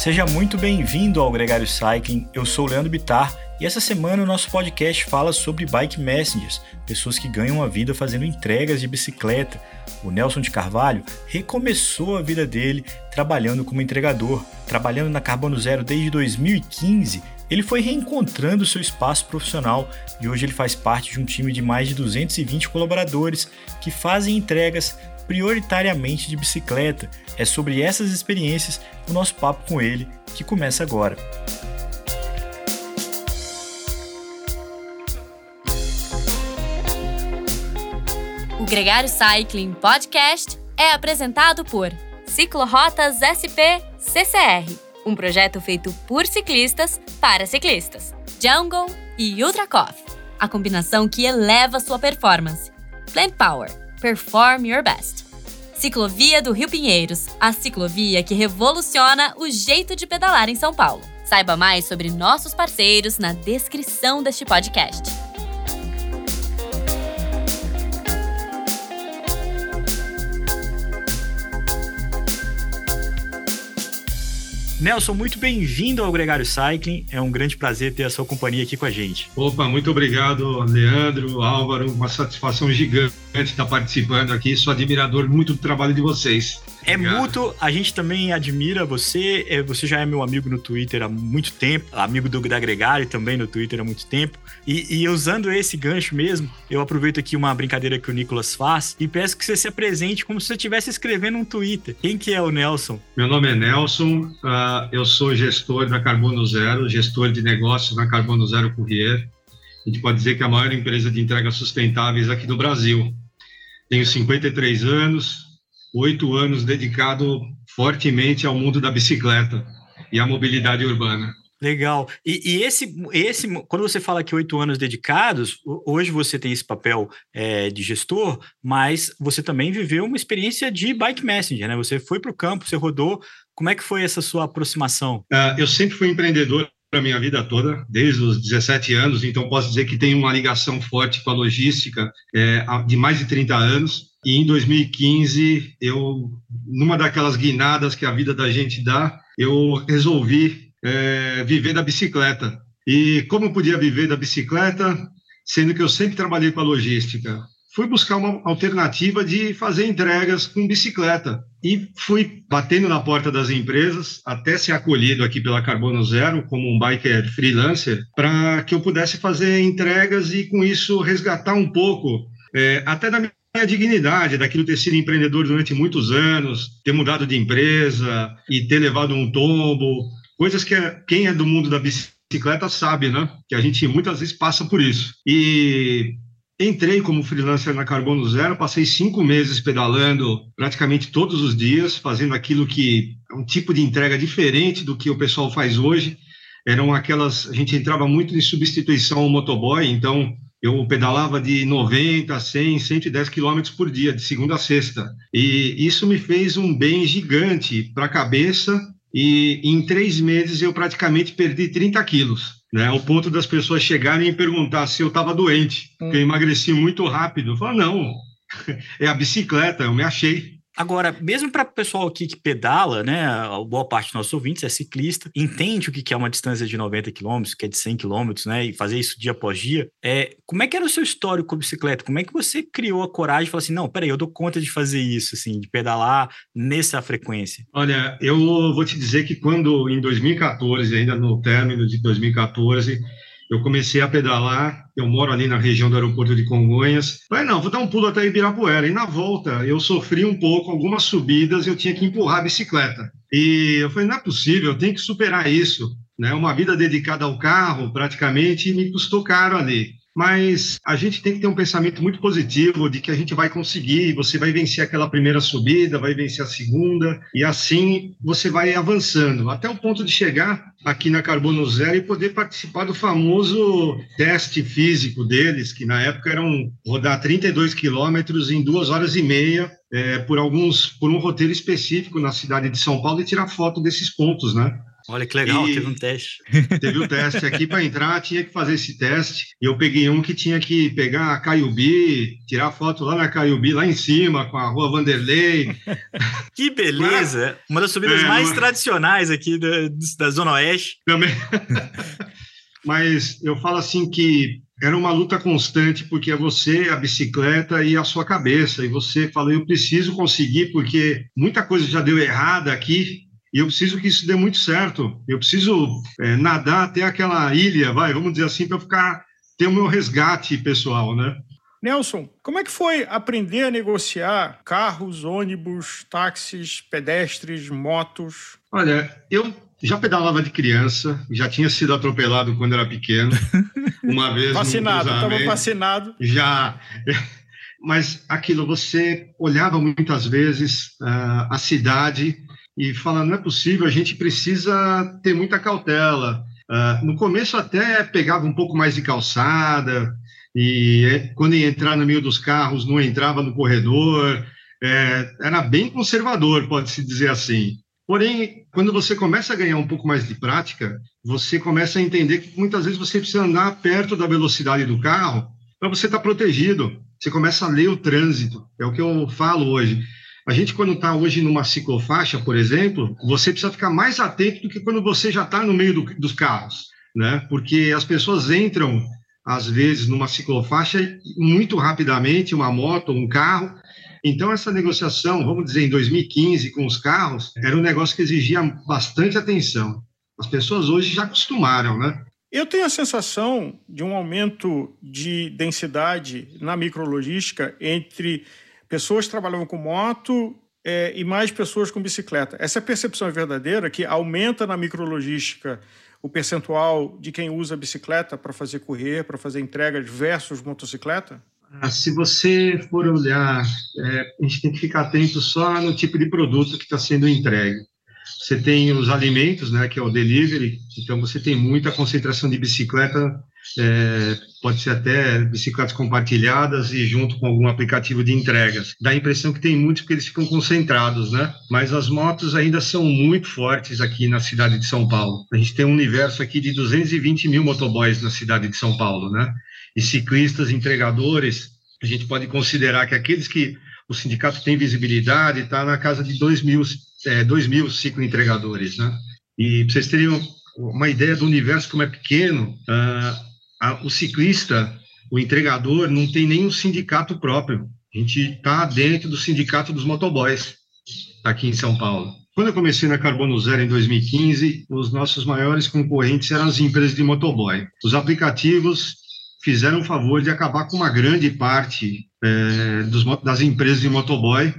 Seja muito bem-vindo ao Gregário Cycling. Eu sou o Leandro Bitar e essa semana o nosso podcast fala sobre bike messengers, pessoas que ganham a vida fazendo entregas de bicicleta. O Nelson de Carvalho recomeçou a vida dele trabalhando como entregador, trabalhando na Carbono Zero desde 2015. Ele foi reencontrando seu espaço profissional e hoje ele faz parte de um time de mais de 220 colaboradores que fazem entregas prioritariamente de bicicleta. É sobre essas experiências o nosso papo com ele que começa agora. O Gregário Cycling Podcast é apresentado por Ciclorotas SP CCR, um projeto feito por ciclistas para ciclistas. Jungle e Ultra Coffee, a combinação que eleva sua performance. Plant Power Perform Your Best. Ciclovia do Rio Pinheiros, a ciclovia que revoluciona o jeito de pedalar em São Paulo. Saiba mais sobre nossos parceiros na descrição deste podcast. Nelson, muito bem-vindo ao Gregário Cycling. É um grande prazer ter a sua companhia aqui com a gente. Opa, muito obrigado, Leandro, Álvaro. Uma satisfação gigante estar participando aqui. Sou admirador muito do trabalho de vocês. É mútuo, a gente também admira você. É, você já é meu amigo no Twitter há muito tempo, amigo do da Gregário também no Twitter há muito tempo. E, e, usando esse gancho mesmo, eu aproveito aqui uma brincadeira que o Nicolas faz e peço que você se apresente como se você estivesse escrevendo um Twitter. Quem que é o Nelson? Meu nome é Nelson, uh, eu sou gestor da Carbono Zero, gestor de negócios na Carbono Zero Courier. A gente pode dizer que é a maior empresa de entregas sustentáveis aqui do Brasil. Tenho 53 anos, oito anos dedicado fortemente ao mundo da bicicleta e à mobilidade urbana. Legal. E, e, esse, esse, quando você fala que oito anos dedicados, hoje você tem esse papel é, de gestor, mas você também viveu uma experiência de bike messenger, né? Você foi para o campo, você rodou. Como é que foi essa sua aproximação? Uh, eu sempre fui empreendedor a minha vida toda, desde os 17 anos, então posso dizer que tenho uma ligação forte com a logística é, de mais de 30 anos. E em 2015, eu, numa daquelas guinadas que a vida da gente dá, eu resolvi é, viver da bicicleta. E como podia viver da bicicleta, sendo que eu sempre trabalhei com a logística? Fui buscar uma alternativa de fazer entregas com bicicleta. E fui batendo na porta das empresas até ser acolhido aqui pela Carbono Zero como um biker freelancer, para que eu pudesse fazer entregas e, com isso, resgatar um pouco, é, até da minha a dignidade daquilo ter sido empreendedor durante muitos anos, ter mudado de empresa e ter levado um tombo, coisas que quem é do mundo da bicicleta sabe, né? Que a gente muitas vezes passa por isso. E entrei como freelancer na Carbono Zero, passei cinco meses pedalando praticamente todos os dias, fazendo aquilo que é um tipo de entrega diferente do que o pessoal faz hoje. Eram aquelas, a gente entrava muito em substituição ao motoboy, então eu pedalava de 90, 100, 110 quilômetros por dia, de segunda a sexta. E isso me fez um bem gigante para a cabeça e em três meses eu praticamente perdi 30 quilos, né? Ao ponto das pessoas chegarem e perguntar se eu estava doente, hum. porque eu emagreci muito rápido. Eu falo, não, é a bicicleta, eu me achei. Agora, mesmo para o pessoal aqui que pedala, né, boa parte dos nossos ouvintes é ciclista, entende o que é uma distância de 90 km, que é de 100 km, né, e fazer isso dia após dia, é, como é que era o seu histórico com bicicleta? Como é que você criou a coragem de falar assim, não, peraí, eu dou conta de fazer isso, assim, de pedalar nessa frequência? Olha, eu vou te dizer que quando, em 2014, ainda no término de 2014, eu comecei a pedalar, eu moro ali na região do aeroporto de Congonhas. Falei, não, vou dar um pulo até Ibirapuera. E na volta, eu sofri um pouco, algumas subidas, eu tinha que empurrar a bicicleta. E eu falei, não é possível, eu tenho que superar isso. Né? Uma vida dedicada ao carro, praticamente, me custou caro ali mas a gente tem que ter um pensamento muito positivo de que a gente vai conseguir, você vai vencer aquela primeira subida, vai vencer a segunda, e assim você vai avançando, até o ponto de chegar aqui na Carbono Zero e poder participar do famoso teste físico deles, que na época eram rodar 32 quilômetros em duas horas e meia, é, por alguns, por um roteiro específico na cidade de São Paulo e tirar foto desses pontos, né? Olha que legal, e teve um teste. Teve o um teste aqui para entrar, tinha que fazer esse teste. E eu peguei um que tinha que pegar a Caiubi, tirar foto lá na Caiubi, lá em cima, com a rua Vanderlei. Que beleza! Uma das subidas é, mais uma... tradicionais aqui da, da Zona Oeste. Também. Mas eu falo assim que era uma luta constante, porque é você, a bicicleta e a sua cabeça. E você fala, eu preciso conseguir, porque muita coisa já deu errada aqui, e eu preciso que isso dê muito certo. Eu preciso é, nadar até aquela ilha, vai, vamos dizer assim, para ficar ter o meu resgate pessoal, né? Nelson, como é que foi aprender a negociar carros, ônibus, táxis, pedestres, motos? Olha, eu já pedalava de criança, já tinha sido atropelado quando era pequeno. Uma vez. vacinado, estava vacinado. Já. Mas aquilo, você olhava muitas vezes uh, a cidade e fala: não é possível, a gente precisa ter muita cautela. Uh, no começo, até pegava um pouco mais de calçada, e é, quando ia entrar no meio dos carros, não entrava no corredor. É, era bem conservador, pode-se dizer assim. Porém, quando você começa a ganhar um pouco mais de prática, você começa a entender que muitas vezes você precisa andar perto da velocidade do carro para você estar tá protegido. Você começa a ler o trânsito, é o que eu falo hoje. A gente, quando está hoje numa ciclofaixa, por exemplo, você precisa ficar mais atento do que quando você já está no meio do, dos carros, né? Porque as pessoas entram, às vezes, numa ciclofaixa muito rapidamente, uma moto, um carro, então, essa negociação, vamos dizer, em 2015, com os carros, era um negócio que exigia bastante atenção. As pessoas hoje já acostumaram, né? Eu tenho a sensação de um aumento de densidade na micrologística entre pessoas trabalhavam com moto é, e mais pessoas com bicicleta. Essa percepção é verdadeira, que aumenta na micrologística o percentual de quem usa bicicleta para fazer correr, para fazer entregas versus motocicleta? Ah, se você for olhar, é, a gente tem que ficar atento só no tipo de produto que está sendo entregue. Você tem os alimentos, né, que é o delivery, então você tem muita concentração de bicicleta, é, pode ser até bicicletas compartilhadas e junto com algum aplicativo de entregas. Dá a impressão que tem muitos porque eles ficam concentrados, né? Mas as motos ainda são muito fortes aqui na cidade de São Paulo. A gente tem um universo aqui de 220 mil motoboys na cidade de São Paulo, né? e ciclistas entregadores, a gente pode considerar que aqueles que o sindicato tem visibilidade está na casa de 2 mil, é, 2 mil cicloentregadores, né? E para vocês terem uma ideia do universo como é pequeno, uh, a, o ciclista, o entregador, não tem nenhum sindicato próprio. A gente está dentro do sindicato dos motoboys aqui em São Paulo. Quando eu comecei na Carbono Zero em 2015, os nossos maiores concorrentes eram as empresas de motoboy. Os aplicativos fizeram o favor de acabar com uma grande parte é, dos, das empresas de motoboy,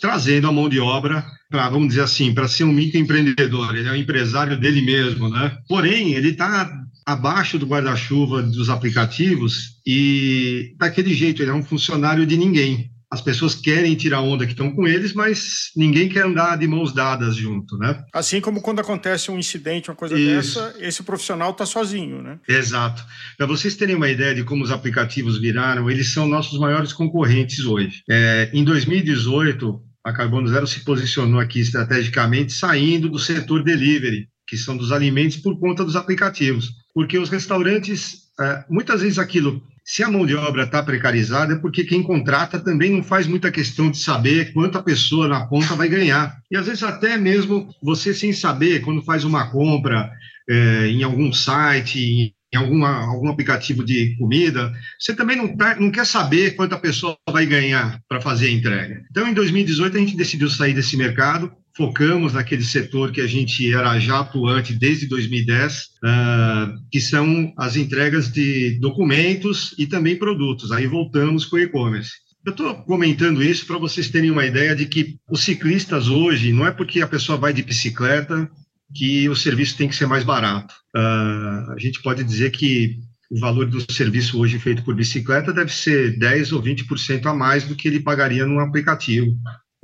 trazendo a mão de obra para, vamos dizer assim, para ser um microempreendedor. Ele é um empresário dele mesmo, né? Porém, ele está abaixo do guarda-chuva dos aplicativos e daquele jeito, ele é um funcionário de ninguém as pessoas querem tirar onda que estão com eles, mas ninguém quer andar de mãos dadas junto, né? Assim como quando acontece um incidente, uma coisa Isso. dessa, esse profissional está sozinho, né? Exato. Para vocês terem uma ideia de como os aplicativos viraram, eles são nossos maiores concorrentes hoje. É, em 2018, a Carbono Zero se posicionou aqui estrategicamente saindo do setor delivery, que são dos alimentos, por conta dos aplicativos. Porque os restaurantes, é, muitas vezes aquilo se a mão de obra está precarizada, é porque quem contrata também não faz muita questão de saber quanto a pessoa na ponta vai ganhar. E às vezes até mesmo você sem saber, quando faz uma compra é, em algum site, em alguma, algum aplicativo de comida, você também não, tá, não quer saber quanto a pessoa vai ganhar para fazer a entrega. Então, em 2018, a gente decidiu sair desse mercado focamos naquele setor que a gente era já atuante desde 2010, uh, ah, que são as entregas de documentos e também produtos. Aí voltamos com o e-commerce. Eu estou comentando isso para vocês terem uma ideia de que os ciclistas hoje, não é porque a pessoa vai de bicicleta que o serviço tem que ser mais barato. Uh, a gente pode dizer que o valor do serviço hoje feito por bicicleta deve ser 10 ou 20% a mais do que ele pagaria num aplicativo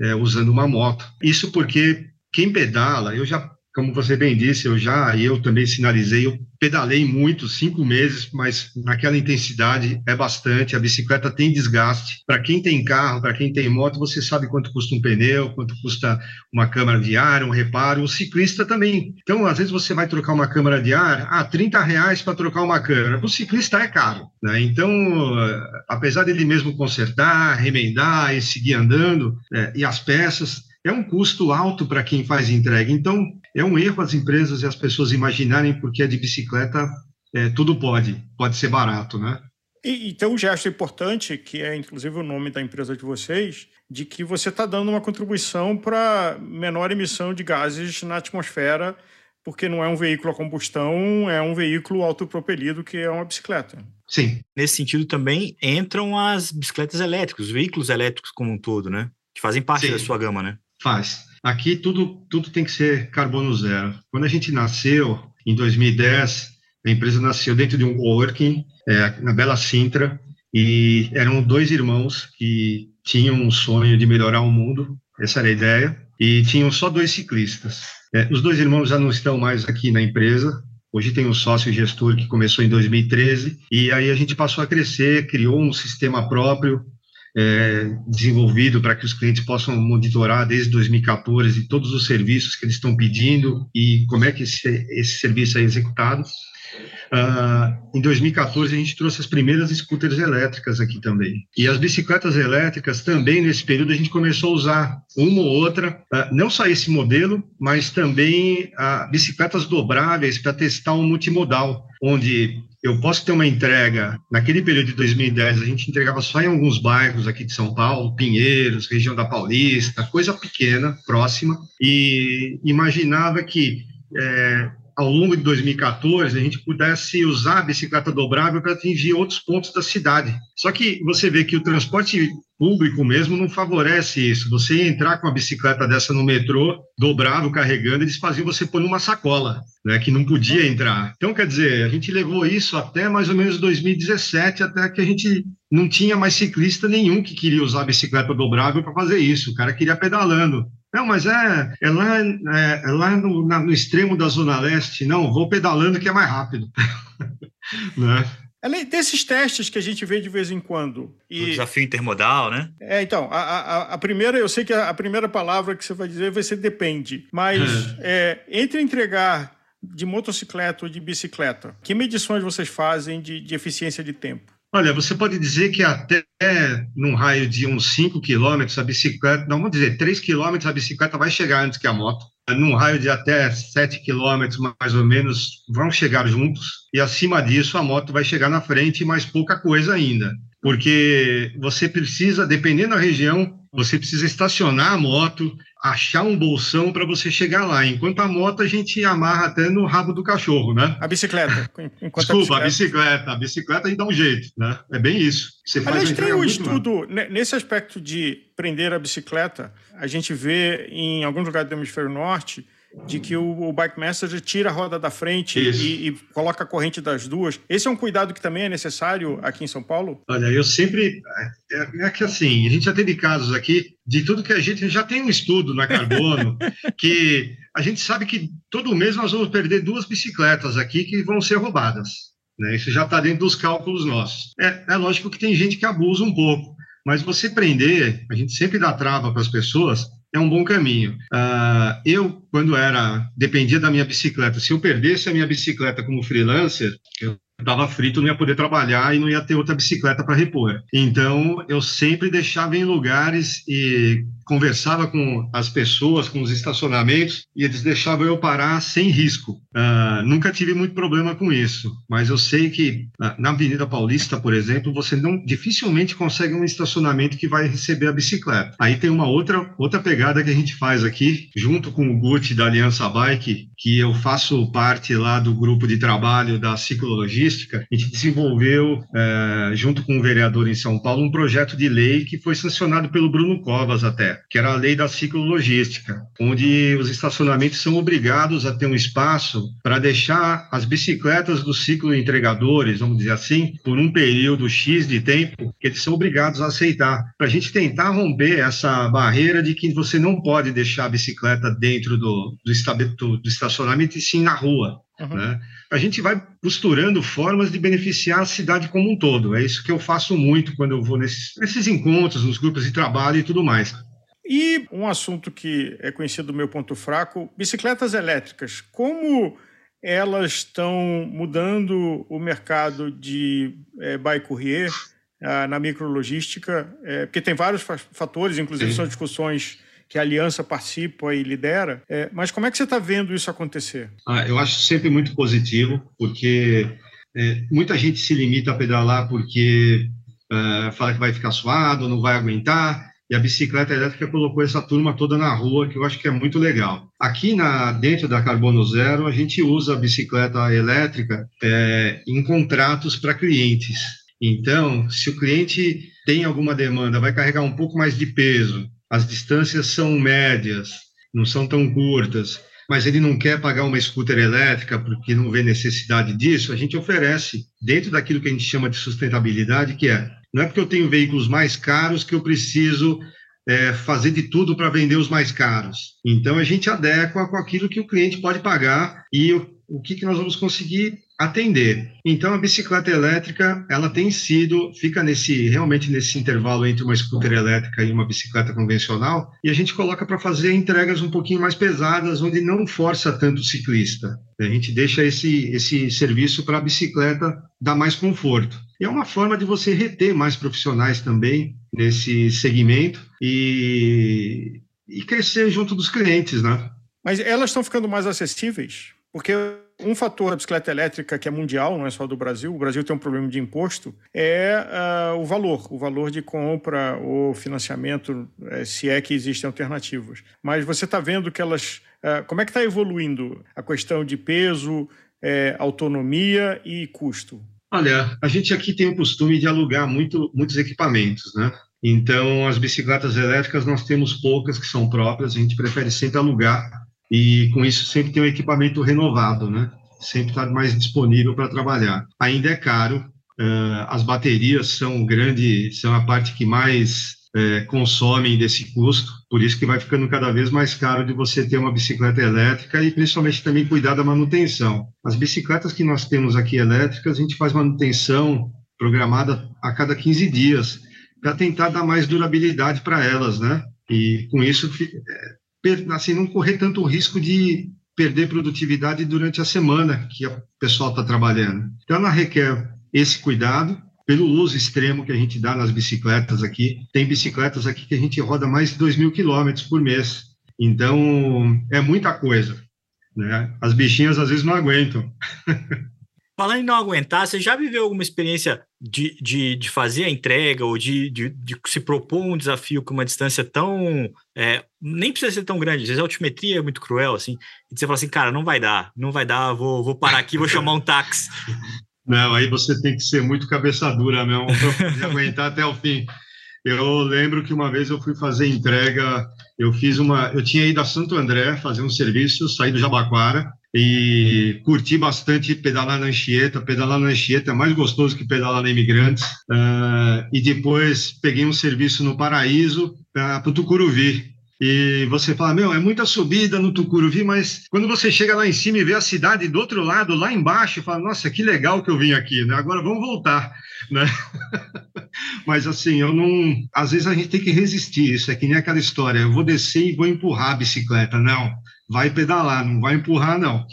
é, usando uma moto. Isso porque quem pedala, eu já, como você bem disse, eu já, eu também sinalizei, eu pedalei muito, cinco meses, mas naquela intensidade é bastante. A bicicleta tem desgaste. Para quem tem carro, para quem tem moto, você sabe quanto custa um pneu, quanto custa uma câmara de ar, um reparo. O ciclista também. Então, às vezes você vai trocar uma câmara de ar, ah, 30 reais para trocar uma câmara. Para o ciclista é caro. Né? Então, apesar dele mesmo consertar, remendar e seguir andando, é, e as peças, é um custo alto para quem faz entrega. Então, é um erro as empresas e as pessoas imaginarem porque é de bicicleta, é, tudo pode, pode ser barato, né? E, e tem um gesto importante, que é inclusive o nome da empresa de vocês, de que você está dando uma contribuição para menor emissão de gases na atmosfera, porque não é um veículo a combustão, é um veículo autopropelido que é uma bicicleta. Sim. Nesse sentido também entram as bicicletas elétricas, os veículos elétricos como um todo, né? Que fazem parte Sim. da sua gama, né? Faz. Aqui tudo, tudo tem que ser carbono zero. Quando a gente nasceu, em 2010, a empresa nasceu dentro de um coworking, é, na Bela Sintra, e eram dois irmãos que tinham um sonho de melhorar o mundo, essa era a ideia, e tinham só dois ciclistas. É, os dois irmãos já não estão mais aqui na empresa, Hoje tem um sócio gestor que começou em 2013 e aí a gente passou a crescer, criou um sistema próprio é, desenvolvido para que os clientes possam monitorar desde 2014 todos os serviços que eles estão pedindo e como é que esse, esse serviço é executado. Uh, em 2014, a gente trouxe as primeiras scooters elétricas aqui também. E as bicicletas elétricas também, nesse período, a gente começou a usar uma ou outra, uh, não só esse modelo, mas também uh, bicicletas dobráveis para testar um multimodal, onde eu posso ter uma entrega, naquele período de 2010, a gente entregava só em alguns bairros aqui de São Paulo, Pinheiros, região da Paulista, coisa pequena, próxima, e imaginava que é, ao longo de 2014 a gente pudesse usar a bicicleta dobrável para atingir outros pontos da cidade. Só que você vê que o transporte público mesmo não favorece isso. Você entrar com a bicicleta dessa no metrô, dobrável, carregando, eles faziam você pôr numa sacola, né, que não podia entrar. Então, quer dizer, a gente levou isso até mais ou menos 2017, até que a gente não tinha mais ciclista nenhum que queria usar a bicicleta dobrável para fazer isso. O cara queria pedalando. Não, mas é, é lá, é, é lá no, na, no extremo da Zona Leste. Não, vou pedalando que é mais rápido. né? Além desses testes que a gente vê de vez em quando. E... O desafio intermodal, né? É, então, a, a, a, primeira, eu sei que a, a, primeira palavra que você vai dizer vai ser depende, mas é, entre entregar de motocicleta ou de bicicleta, que medições vocês fazem de, de eficiência de tempo? Olha, você pode dizer que até num raio de uns 5 quilômetros a bicicleta, não vamos dizer 3 quilômetros, a bicicleta vai chegar antes que a moto num raio de até 7 quilômetros, mais ou menos, vão chegar juntos, e acima disso a moto vai chegar na frente, mas pouca coisa ainda. Porque você precisa, dependendo da região, você precisa estacionar a moto, achar um bolsão para você chegar lá. Enquanto a moto a gente amarra até no rabo do cachorro, né? A bicicleta. Desculpa, a bicicleta. a bicicleta. A bicicleta a gente dá um jeito, né? É bem isso. Você Aliás, tem um estudo, nesse aspecto de prender a bicicleta, a gente vê em alguns lugares do hemisfério norte de que o, o Bike Messenger tira a roda da frente e, e, coloca a corrente das duas. Esse é um cuidado que também é necessário aqui em São Paulo? Olha, eu sempre. É, é que assim, a gente já teve casos aqui de tudo que a gente já tem um estudo na Carbono que a gente sabe que todo mês nós vamos perder duas bicicletas aqui que vão ser roubadas. Né? Isso já está dentro dos cálculos nossos. É, é lógico que tem gente que abusa um pouco, mas você prender, a gente sempre dá trava para as pessoas é um bom caminho. Uh, eu, quando era, dependia da minha bicicleta, se eu perdesse a minha bicicleta como freelancer, eu estava frito, não ia poder trabalhar e não ia ter outra bicicleta para repor. Então, eu sempre deixava em lugares e conversava com as pessoas, com os estacionamentos, e eles deixavam eu parar sem risco. Uh, nunca tive muito problema com isso, mas eu sei que uh, na Avenida Paulista, por exemplo, você não dificilmente consegue um estacionamento que vai receber a bicicleta. Aí tem uma outra, outra pegada que a gente faz aqui, junto com o Gucci da Aliança Bike, que eu faço parte lá do grupo de trabalho da ciclologística, a gente desenvolveu, uh, junto com o vereador em São Paulo, um projeto de lei que foi sancionado pelo Bruno Covas até que era a lei da ciclologística, onde os estacionamentos são obrigados a ter um espaço para deixar as bicicletas dos ciclo entregadores, vamos dizer assim, por um período X de tempo, que eles são obrigados a aceitar, para a gente tentar romper essa barreira de que você não pode deixar a bicicleta dentro do, do, do estacionamento e sim na rua. Uhum. Né? a gente vai costurando formas de beneficiar a cidade como um todo. É isso que eu faço muito quando eu vou nesses, nesses encontros, nos grupos de trabalho e tudo mais. E um assunto que é conhecido do meu ponto fraco, bicicletas elétricas. Como elas estão mudando o mercado de é, bike courier ah, na micrologística? É, porque tem vários fatores, inclusive Sim. são discussões que a aliança participa e lidera. É, mas como é que você está vendo isso acontecer? Ah, eu acho sempre muito positivo, porque é, muita gente se limita a pedalar porque é, fala que vai ficar suado, não vai aguentar. E a bicicleta elétrica colocou essa turma toda na rua, que eu acho que é muito legal. Aqui na, dentro da Carbono Zero, a gente usa a bicicleta elétrica é, em contratos para clientes. Então, se o cliente tem alguma demanda, vai carregar um pouco mais de peso, as distâncias são médias, não são tão curtas, mas ele não quer pagar uma scooter elétrica porque não vê necessidade disso, a gente oferece dentro daquilo que a gente chama de sustentabilidade, que é não é porque eu tenho veículos mais caros que eu preciso é, fazer de tudo para vender os mais caros. Então a gente adequa com aquilo que o cliente pode pagar e o, o que, que nós vamos conseguir atender. Então a bicicleta elétrica, ela tem sido, fica nesse realmente nesse intervalo entre uma scooter elétrica e uma bicicleta convencional, e a gente coloca para fazer entregas um pouquinho mais pesadas, onde não força tanto o ciclista. A gente deixa esse esse serviço para a bicicleta dar mais conforto. E é uma forma de você reter mais profissionais também nesse segmento e, e crescer junto dos clientes, né? Mas elas estão ficando mais acessíveis? Porque um fator da bicicleta elétrica que é mundial, não é só do Brasil, o Brasil tem um problema de imposto, é uh, o valor, o valor de compra ou financiamento, é, se é que existem alternativas. Mas você está vendo que elas. Uh, como é que está evoluindo a questão de peso, é, autonomia e custo? Olha, a gente aqui tem o costume de alugar muito, muitos equipamentos, né? Então, as bicicletas elétricas nós temos poucas que são próprias, a gente prefere sempre alugar e com isso sempre tem um equipamento renovado, né? Sempre está mais disponível para trabalhar. Ainda é caro, uh, as baterias são grande, são a parte que mais uh, consomem desse custo, por isso que vai ficando cada vez mais caro de você ter uma bicicleta elétrica e principalmente também cuidar da manutenção. As bicicletas que nós temos aqui elétricas, a gente faz manutenção programada a cada 15 dias para tentar dar mais durabilidade para elas, né? E com isso, é, assim, não correr tanto risco de perder produtividade durante a semana que o pessoal está trabalhando. Então, ela requer esse cuidado, pelo uso extremo que a gente dá nas bicicletas aqui. Tem bicicletas aqui que a gente roda mais de 2 mil quilômetros por mês. Então, é muita coisa. Né? As bichinhas às vezes não aguentam. Falando em não aguentar, você já viveu alguma experiência de, de, de fazer a entrega ou de, de, de, se propor um desafio com uma distância tão. É, nem precisa ser tão grande, às vezes a altimetria é muito cruel, assim, e você fala assim, cara, não vai dar, não vai dar, vou, vou parar aqui, vou chamar um táxi. Não, aí você tem que ser muito cabeça dura mesmo para aguentar até o fim. Eu lembro que uma vez eu fui fazer entrega, eu fiz uma, eu tinha ido a Santo André fazer um serviço, saí do Jabaquara e curti bastante pedalar na Anchieta. Pedalar na Anchieta é mais gostoso que pedalar na Imigrantes. Uh, e depois peguei um serviço no Paraíso para o Tucuruvi. E você fala, meu, é muita subida no Tucuruvi, mas quando você chega lá em cima e vê a cidade do outro lado, lá embaixo, fala, nossa, que legal que eu vim aqui, né? Agora vamos voltar, né? mas assim, eu não. Às vezes a gente tem que resistir. Isso é que nem aquela história: eu vou descer e vou empurrar a bicicleta. Não, vai pedalar, não vai empurrar, não.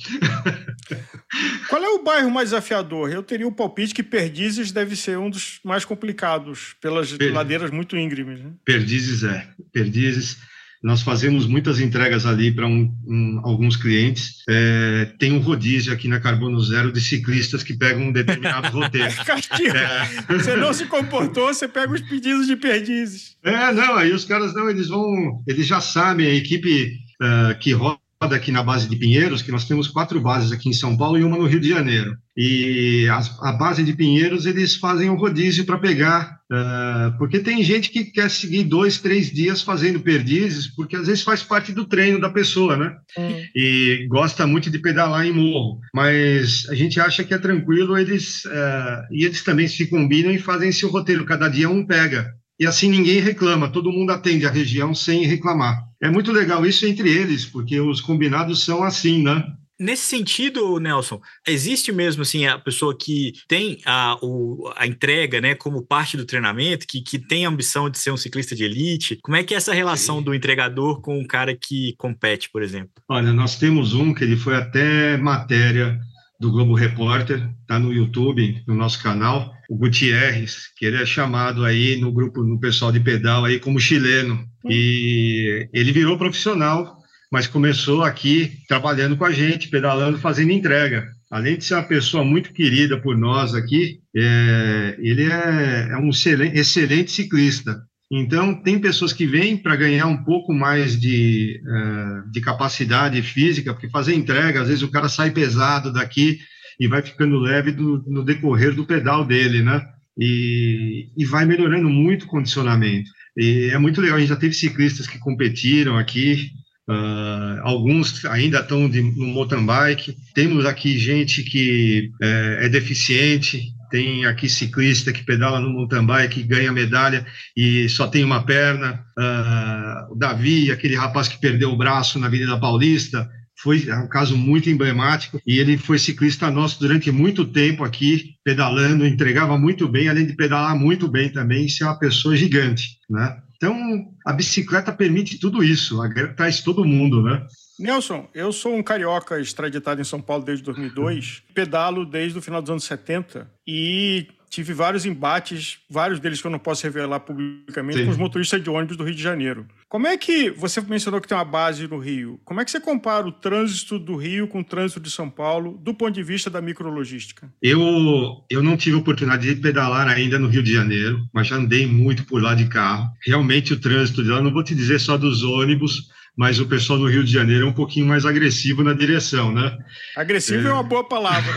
Qual é o bairro mais desafiador? Eu teria o palpite que Perdizes deve ser um dos mais complicados, pelas per... ladeiras muito íngremes. Né? Perdizes é. Perdizes nós fazemos muitas entregas ali para um, um, alguns clientes. É, tem um rodízio aqui na Carbono Zero de ciclistas que pegam um determinado roteiro. É. Você não se comportou, você pega os pedidos de perdizes. É, não, aí os caras não, eles vão, eles já sabem, a equipe uh, que roda aqui na base de Pinheiros, que nós temos quatro bases aqui em São Paulo e uma no Rio de Janeiro. E a, a base de Pinheiros, eles fazem o um rodízio para pegar, uh, porque tem gente que quer seguir dois, três dias fazendo perdizes, porque às vezes faz parte do treino da pessoa, né? É. E gosta muito de pedalar em morro. Mas a gente acha que é tranquilo, eles, uh, e eles também se combinam e fazem seu roteiro, cada dia um pega. E assim ninguém reclama, todo mundo atende a região sem reclamar. É muito legal isso entre eles, porque os combinados são assim, né? Nesse sentido, Nelson, existe mesmo assim a pessoa que tem a, o, a entrega né, como parte do treinamento, que, que tem a ambição de ser um ciclista de elite? Como é que é essa relação do entregador com o cara que compete, por exemplo? Olha, nós temos um que ele foi até matéria do Globo Repórter, está no YouTube, no nosso canal, o Gutierrez, que ele é chamado aí no grupo, no pessoal de pedal aí como chileno. Hum. E ele virou profissional mas começou aqui trabalhando com a gente, pedalando, fazendo entrega. Além de ser uma pessoa muito querida por nós aqui, é, ele é, é um excelente, excelente, ciclista. Então, tem pessoas que vêm para ganhar um pouco mais de, uh, de capacidade física, porque fazer entrega, às vezes o cara sai pesado daqui e vai ficando leve do, no decorrer do pedal dele, né? E, e vai melhorando muito o condicionamento. E é muito legal, a gente já teve ciclistas que competiram aqui, Uh, alguns ainda estão no mountain bike. Temos aqui gente que é, é, deficiente. Tem aqui ciclista que pedala no mountain bike, ganha medalha e só tem uma perna. Uh, o Davi, aquele rapaz que perdeu o braço na Avenida Paulista, foi é um caso muito emblemático e ele foi ciclista nosso durante muito tempo aqui, pedalando, entregava muito bem, além de pedalar muito bem também, ser uma pessoa gigante, né? Então, a bicicleta permite tudo isso, traz todo mundo, né? Nelson, eu sou um carioca extraditado em São Paulo desde 2002, pedalo desde o final dos anos 70 e tive vários embates, vários deles que eu não posso revelar publicamente, Sim. com os motoristas de ônibus do Rio de Janeiro. Como é que você mencionou que tem uma base no Rio? Como é que você compara o trânsito do Rio com o trânsito de São Paulo do ponto de vista da micrologística? Eu, eu não tive oportunidade de pedalar ainda no Rio de Janeiro, mas já andei muito por lá de carro. Realmente o trânsito de lá, não vou te dizer só dos ônibus, mas o pessoal do Rio de Janeiro é um pouquinho mais agressivo na direção, né? Agressivo é, é uma boa palavra.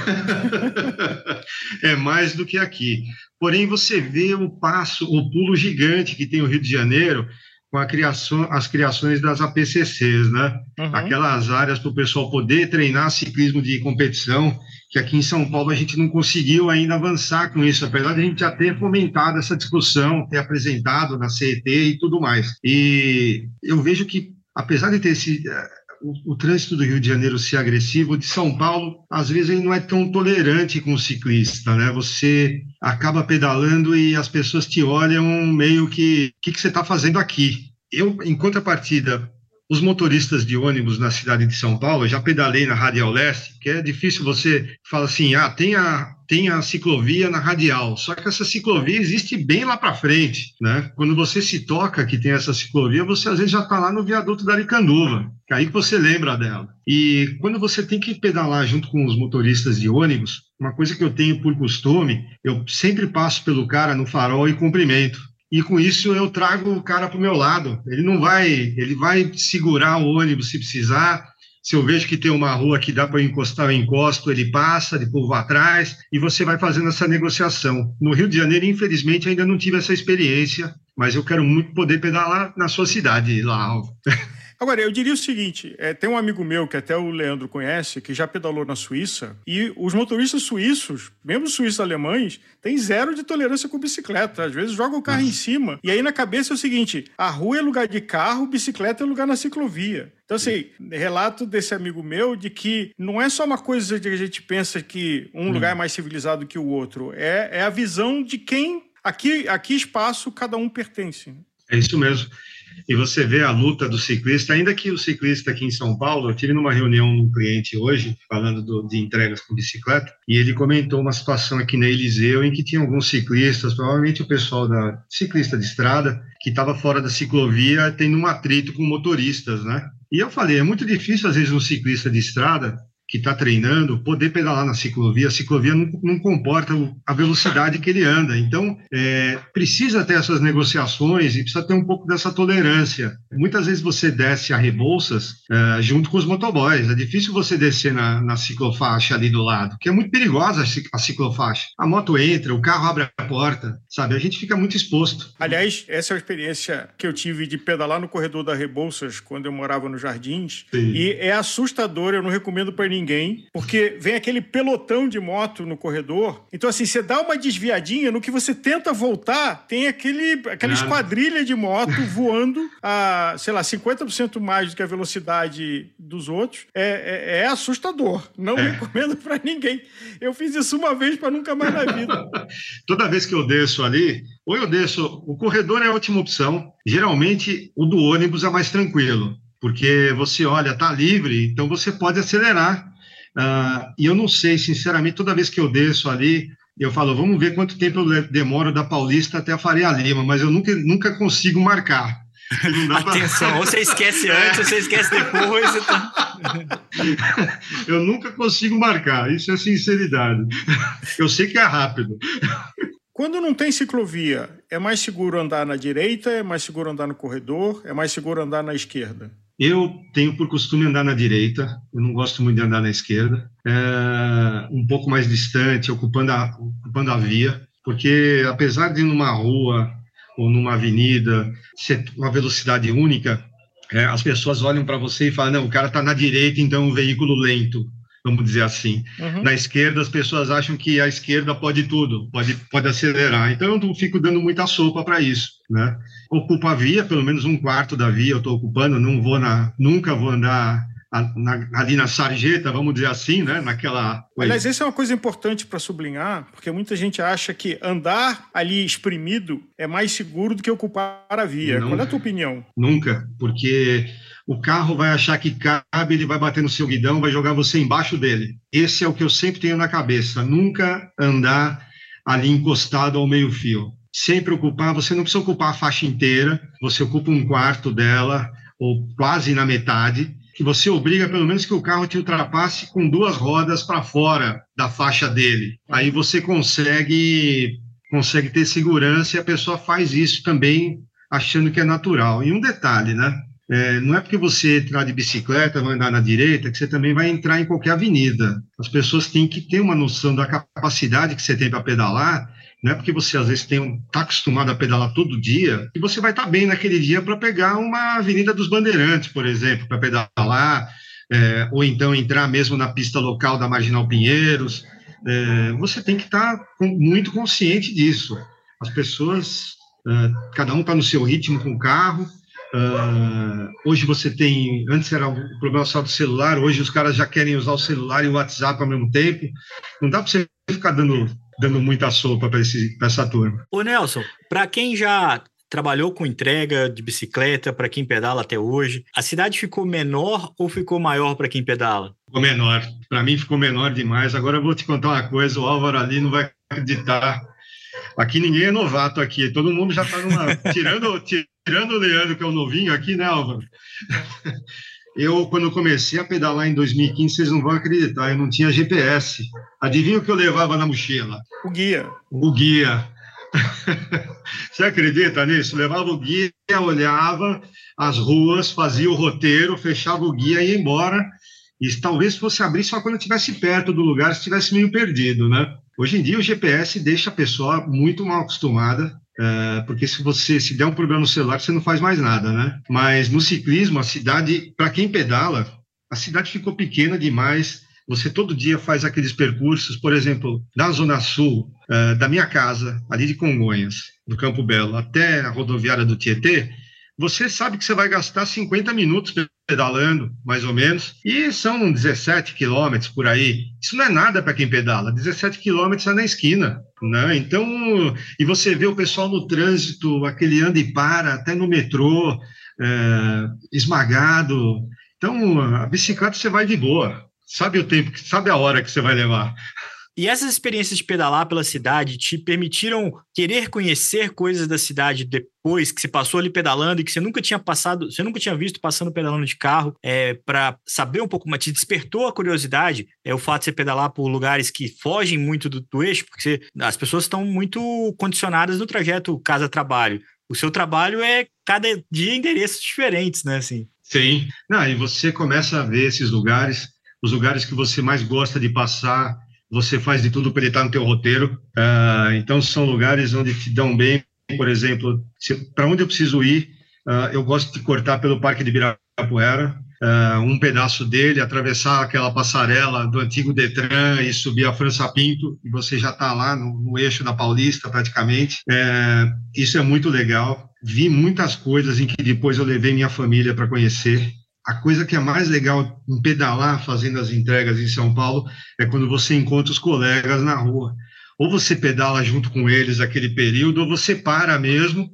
é mais do que aqui. Porém, você vê o passo, o pulo gigante que tem o Rio de Janeiro com a criação, as criações das APCCs, né? Uhum. Aquelas áreas para o pessoal poder treinar ciclismo de competição, que aqui em São Paulo a gente não conseguiu ainda avançar com isso, apesar de a gente já ter fomentado essa discussão, ter apresentado na CET e tudo mais. E eu vejo que apesar de ter esse, eh, o, o, trânsito do Rio de Janeiro ser agressivo, de São Paulo, às vezes ele não é tão tolerante com o ciclista, né? Você acaba pedalando e as pessoas te olham meio que, o que, que você está fazendo aqui? Eu, em contrapartida, os motoristas de ônibus na cidade de São Paulo, já pedalei na Radial Leste, que é difícil você falar assim, ah, tem a, tem a ciclovia na Radial, só que essa ciclovia existe bem lá para frente, né? Quando você se toca que tem essa ciclovia, você às vezes já está lá no viaduto da Aricanduva, que é aí que você lembra dela. E quando você tem que pedalar junto com os motoristas de ônibus, uma coisa que eu tenho por costume, eu sempre passo pelo cara no farol e cumprimento e com isso eu trago o cara para o meu lado. Ele não vai, ele vai segurar o ônibus se precisar. Se eu vejo que tem uma rua que dá para encostar, eu encosto, ele passa, depois vou atrás, e você vai fazendo essa negociação. No Rio de Janeiro, infelizmente, ainda não tive essa experiência, mas eu quero muito poder pedalar na sua cidade, lá. Agora, eu diria o seguinte: é, tem um amigo meu que até o Leandro conhece, que já pedalou na Suíça, e os motoristas suíços, mesmo suíços alemães, têm zero de tolerância com bicicleta. Às vezes jogam o carro Nossa. em cima. E aí na cabeça é o seguinte: a rua é lugar de carro, bicicleta é lugar na ciclovia. Então, assim, relato desse amigo meu de que não é só uma coisa de que a gente pensa que um hum. lugar é mais civilizado que o outro, é, é a visão de quem. Aqui, aqui espaço cada um pertence. É isso mesmo. E você vê a luta do ciclista, ainda que o ciclista aqui em São Paulo, eu tive numa reunião com um cliente hoje, falando do, de entregas com bicicleta, e ele comentou uma situação aqui na Eliseu em que tinha alguns ciclistas, provavelmente o pessoal da ciclista de estrada, que estava fora da ciclovia, tendo um atrito com motoristas, né? E eu falei, é muito difícil, às vezes, um ciclista de estrada que está treinando poder pedalar na ciclovia. A ciclovia não, não, comporta a velocidade que ele anda. Então, é, precisa ter essas negociações e precisa ter um pouco dessa tolerância. Muitas vezes você desce a Rebouças é, junto com os motoboys. É difícil você descer na, na, ciclofaixa ali do lado, que é muito perigosa a ciclofaixa. A moto entra, o carro abre a porta, sabe? A gente fica muito exposto. Aliás, essa é a experiência que eu tive de pedalar no corredor da Rebouças quando eu morava nos Jardins. Sim. E é assustador, eu não recomendo para ninguém ninguém, porque vem aquele pelotão de moto no corredor. Então, assim, você dá uma desviadinha, no que você tenta voltar, tem aquele, aquela esquadrilha de moto voando a, sei lá, 50% mais do que a velocidade dos outros. É, é, é assustador. Não é. recomendo para ninguém. Eu fiz isso uma vez para nunca mais na vida. Toda vez que eu desço ali, ou eu desço, o corredor é a última opção. Geralmente, o do ônibus é mais tranquilo porque você olha, está livre, então você pode acelerar. Uh, e eu não sei, sinceramente, toda vez que eu desço ali, eu falo, vamos ver quanto tempo eu demoro da Paulista até a Faria Lima, mas eu nunca, nunca consigo marcar. Atenção, pra... ou você esquece antes, ou você esquece depois. Então... eu nunca consigo marcar, isso é sinceridade. Eu sei que é rápido. Quando não tem ciclovia, é mais seguro andar na direita, é mais seguro andar no corredor, é mais seguro andar na esquerda? Eu tenho por costume andar na direita, eu não gosto muito de andar na esquerda, é, um pouco mais distante, ocupando a, ocupando a via, porque apesar de numa rua ou numa avenida ser uma velocidade única, é, as pessoas olham para você e falam: não, o cara está na direita, então é um veículo lento vamos dizer assim. Uhum. Na esquerda, as pessoas acham que a esquerda pode tudo, pode, pode acelerar. Então, eu não fico dando muita sopa para isso, né? Ocupo a via, pelo menos um quarto da via eu estou ocupando, não vou na, nunca vou andar na, ali na sarjeta, vamos dizer assim, né? Naquela. Aliás, essa é uma coisa importante para sublinhar, porque muita gente acha que andar ali espremido é mais seguro do que ocupar a via. Não, Qual é a tua opinião? Nunca, porque o carro vai achar que cabe, ele vai bater no seu guidão, vai jogar você embaixo dele. Esse é o que eu sempre tenho na cabeça. Nunca andar ali encostado ao meio-fio. Sempre ocupar, você não precisa ocupar a faixa inteira, você ocupa um quarto dela, ou quase na metade, que você obriga pelo menos que o carro te ultrapasse com duas rodas para fora da faixa dele. Aí você consegue consegue ter segurança e a pessoa faz isso também achando que é natural. E um detalhe, né? É, não é porque você entrar de bicicleta, vai andar na direita, que você também vai entrar em qualquer avenida. As pessoas têm que ter uma noção da capacidade que você tem para pedalar. Não é porque você às vezes está acostumado a pedalar todo dia que você vai estar tá bem naquele dia para pegar uma Avenida dos Bandeirantes, por exemplo, para pedalar, é, ou então entrar mesmo na pista local da Marginal Pinheiros. É, você tem que estar tá muito consciente disso. As pessoas, é, cada um está no seu ritmo com o carro, Uh, hoje você tem, antes era o problema só do celular, hoje os caras já querem usar o celular e o WhatsApp ao mesmo tempo. Não dá para você ficar dando, dando muita sopa para essa turma. Ô Nelson, para quem já trabalhou com entrega de bicicleta, para quem pedala até hoje, a cidade ficou menor ou ficou maior para quem pedala? Ficou menor. Para mim ficou menor demais. Agora eu vou te contar uma coisa, o Álvaro ali não vai acreditar. Aqui ninguém é novato aqui, todo mundo já está numa. tirando, tirando o Leandro, que é o novinho aqui, né, Álvaro? Eu, quando comecei a pedalar em 2015, vocês não vão acreditar, eu não tinha GPS. Adivinha o que eu levava na mochila? O guia. O guia. Você acredita nisso? Levava o guia, olhava as ruas, fazia o roteiro, fechava o guia e ia embora. E talvez fosse abrir só quando estivesse perto do lugar, se estivesse meio perdido, né? Hoje em dia o GPS deixa a pessoa muito mal acostumada, é, porque se você se der um problema no celular, você não faz mais nada, né? Mas no ciclismo, a cidade, para quem pedala, a cidade ficou pequena demais. Você todo dia faz aqueles percursos, por exemplo, da Zona Sul, é, da minha casa, ali de Congonhas, do Campo Belo, até a rodoviária do Tietê, você sabe que você vai gastar 50 minutos pedalando, mais ou menos, e são 17 quilômetros por aí. Isso não é nada para quem pedala, 17 quilômetros é na esquina, né? Então, e você vê o pessoal no trânsito, aquele anda e para, até no metrô, é, esmagado. Então, a bicicleta você vai de boa, sabe o tempo, sabe a hora que você vai levar. E essas experiências de pedalar pela cidade te permitiram querer conhecer coisas da cidade depois que você passou ali pedalando e que você nunca tinha passado, você nunca tinha visto passando pedalando de carro, é, para saber um pouco mais, te despertou a curiosidade, é o fato de você pedalar por lugares que fogem muito do, do eixo, porque você, as pessoas estão muito condicionadas no trajeto casa-trabalho. O seu trabalho é cada dia endereços diferentes, né? Assim. Sim. Não, e você começa a ver esses lugares, os lugares que você mais gosta de passar, você faz de tudo para ele estar no teu roteiro. Uh, então, são lugares onde te dão bem. Por exemplo, para onde eu preciso ir, uh, eu gosto de cortar pelo Parque de Ibirapuera. uh, um pedaço dele, atravessar aquela passarela do antigo Detran e subir a França Pinto, e você já está lá no, no, eixo da Paulista, praticamente. É, isso é muito legal. Vi muitas coisas em que depois eu levei minha família para conhecer. A coisa que é mais legal em pedalar, fazendo as entregas em São Paulo, é quando você encontra os colegas na rua. Ou você pedala junto com eles aquele período, ou você para mesmo,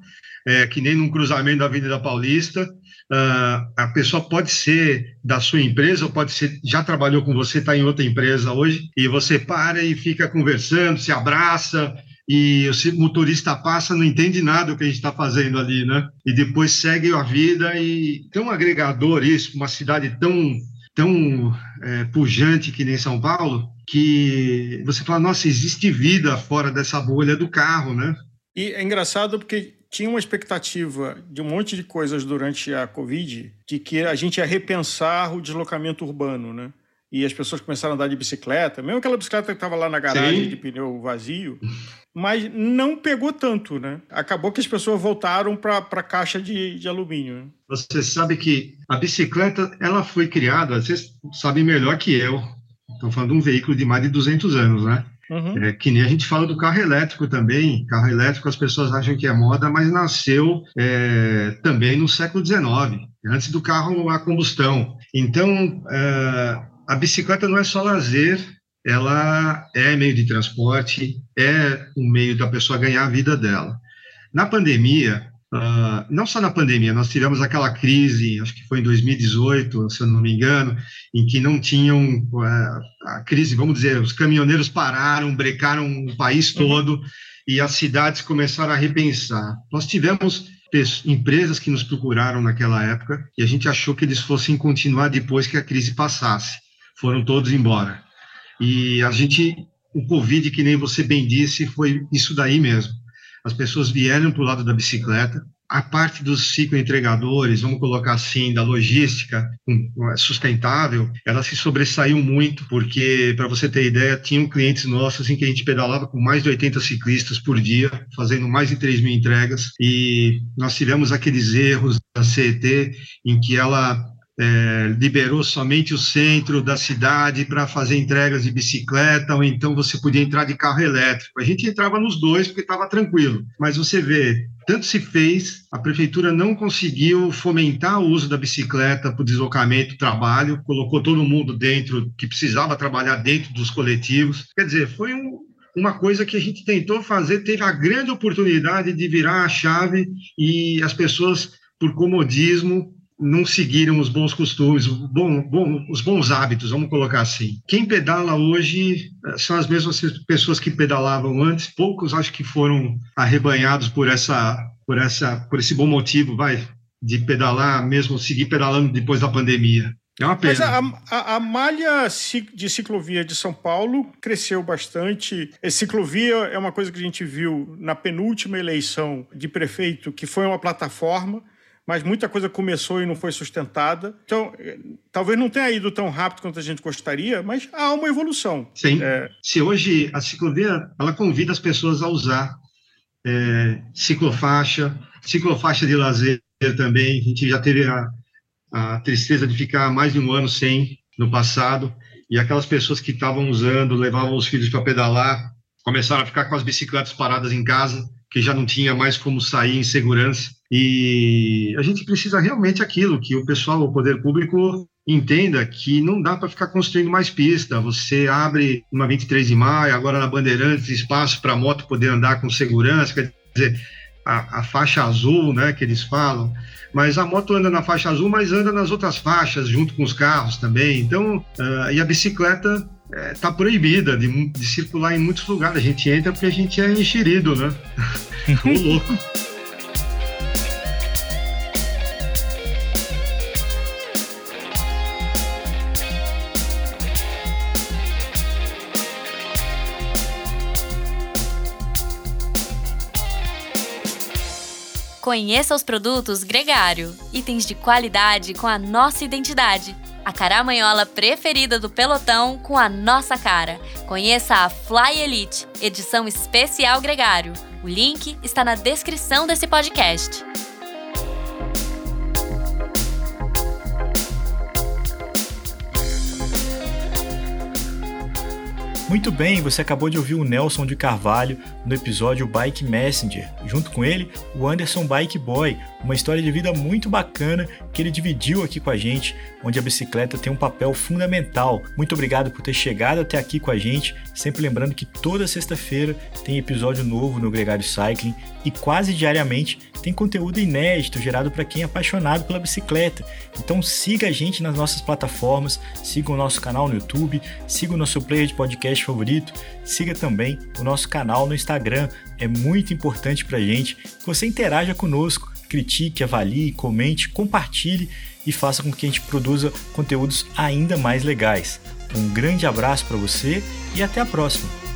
é, que nem num cruzamento da Avenida Paulista, Uh, a pessoa pode ser da sua empresa, ou pode ser, já trabalhou com você, está em outra empresa hoje, e você para e fica conversando, se abraça, e o motorista passa, não entende nada do que a gente está fazendo ali, né? E depois segue a vida e tão agregador isso, uma cidade tão, tão é, pujante que nem São Paulo, que você fala, nossa, existe vida fora dessa bolha do carro, né? E é engraçado porque tinha uma expectativa de um monte de coisas durante a Covid, de que a gente ia repensar o deslocamento urbano, né? E as pessoas começaram a andar de bicicleta, mesmo aquela bicicleta que estava lá na garagem Sim. de pneu vazio, mas não pegou tanto, né? Acabou que as pessoas voltaram para a caixa de, de alumínio. Né? Você sabe que a bicicleta ela foi criada, vocês sabem melhor que eu, estou falando de um veículo de mais de 200 anos, né? Uhum. É, que nem a gente fala do carro elétrico também. Carro elétrico as pessoas acham que é moda, mas nasceu é, também no século XIX, antes do carro a combustão. Então, é, a bicicleta não é só lazer, ela é meio de transporte, é um meio da pessoa ganhar a vida dela. Na pandemia, Uh, não só na pandemia, nós tivemos aquela crise, acho que foi em 2018, se eu não me engano, em que não tinham uh, a crise, vamos dizer, os caminhoneiros pararam, brecaram o país uhum. todo uhum. e as cidades começaram a repensar. Nós tivemos empresas que nos procuraram naquela época e a gente achou que eles fossem continuar depois que a crise passasse. Foram todos embora. E a gente, o Covid, que nem você bem disse, foi isso daí mesmo as pessoas vieram para o lado da bicicleta. A parte dos cicloentregadores, vamos colocar assim, da logística sustentável, ela se sobressaiu muito, porque, para você ter ideia, tinham clientes nossos em que a gente pedalava com mais de 80 ciclistas por dia, fazendo mais de 3 mil entregas, e nós tivemos aqueles erros da CET em que ela é, liberou somente o centro da cidade para fazer entregas de bicicleta, ou então você podia entrar de carro elétrico. A gente entrava nos dois porque estava tranquilo. Mas você vê, tanto se fez, a prefeitura não conseguiu fomentar o uso da bicicleta para o deslocamento, trabalho, colocou todo mundo dentro, que precisava trabalhar dentro dos coletivos. Quer dizer, foi um, uma coisa que a gente tentou fazer, teve a grande oportunidade de virar a chave e as pessoas, por comodismo, não seguiram os bons costumes, bom, bom, os bons hábitos, vamos colocar assim. Quem pedala hoje eh, são as mesmas pessoas que pedalavam antes, poucos acho que foram arrebanhados por essa, por essa, por esse bom motivo, vai, de pedalar, mesmo seguir pedalando depois da pandemia. É uma pena. Mas a, a, a, malha de ciclovia de São Paulo cresceu bastante. A ciclovia é uma coisa que a gente viu na penúltima eleição de prefeito, que foi uma plataforma mas muita coisa começou e não foi sustentada. Então, eh, talvez não tenha ido tão rápido quanto a gente gostaria, mas há uma evolução. Sim. É... Se hoje a ciclovia ela convida as pessoas a usar é, ciclofaixa, ciclofaixa de lazer também. A gente já teve a, a tristeza de ficar mais de um ano sem no passado, e aquelas pessoas que estavam usando, levavam os filhos para pedalar, começaram a ficar com as bicicletas paradas em casa, que já não tinha mais como sair em segurança. E a gente precisa realmente aquilo que o pessoal, o poder público entenda que não dá para ficar construindo mais pista. Você abre uma 23 de maio, agora na Bandeirantes, espaço para a moto poder andar com segurança, quer dizer, a, a, faixa azul, né, que eles falam. Mas a moto anda na faixa azul, mas anda nas outras faixas, junto com os carros também. Então, uh, e a bicicleta está é, proibida de, de, circular em muitos lugares. A gente entra porque a gente é enxerido, né? Ô louco. Conheça os produtos Gregário, itens de qualidade com a nossa identidade. A caramanhola preferida do pelotão com a nossa cara. Conheça a Fly Elite, edição especial Gregário. O link está na descrição desse podcast. Muito bem, você acabou de ouvir o Nelson de Carvalho no episódio Bike Messenger. Junto com ele, o Anderson Bike Boy, uma história de vida muito bacana que ele dividiu aqui com a gente, onde a bicicleta tem um papel fundamental. Muito obrigado por ter chegado até aqui com a gente. Sempre lembrando que toda sexta-feira tem episódio novo no Gregário Cycling e quase diariamente tem conteúdo inédito gerado para quem é apaixonado pela bicicleta. Então siga a gente nas nossas plataformas, siga o nosso canal no YouTube, siga o nosso player de podcast favorito, siga também o nosso canal no Instagram. É muito importante para a gente que você interaja conosco, critique, avalie, comente, compartilhe e faça com que a gente produza conteúdos ainda mais legais. Um grande abraço para você e até a próxima!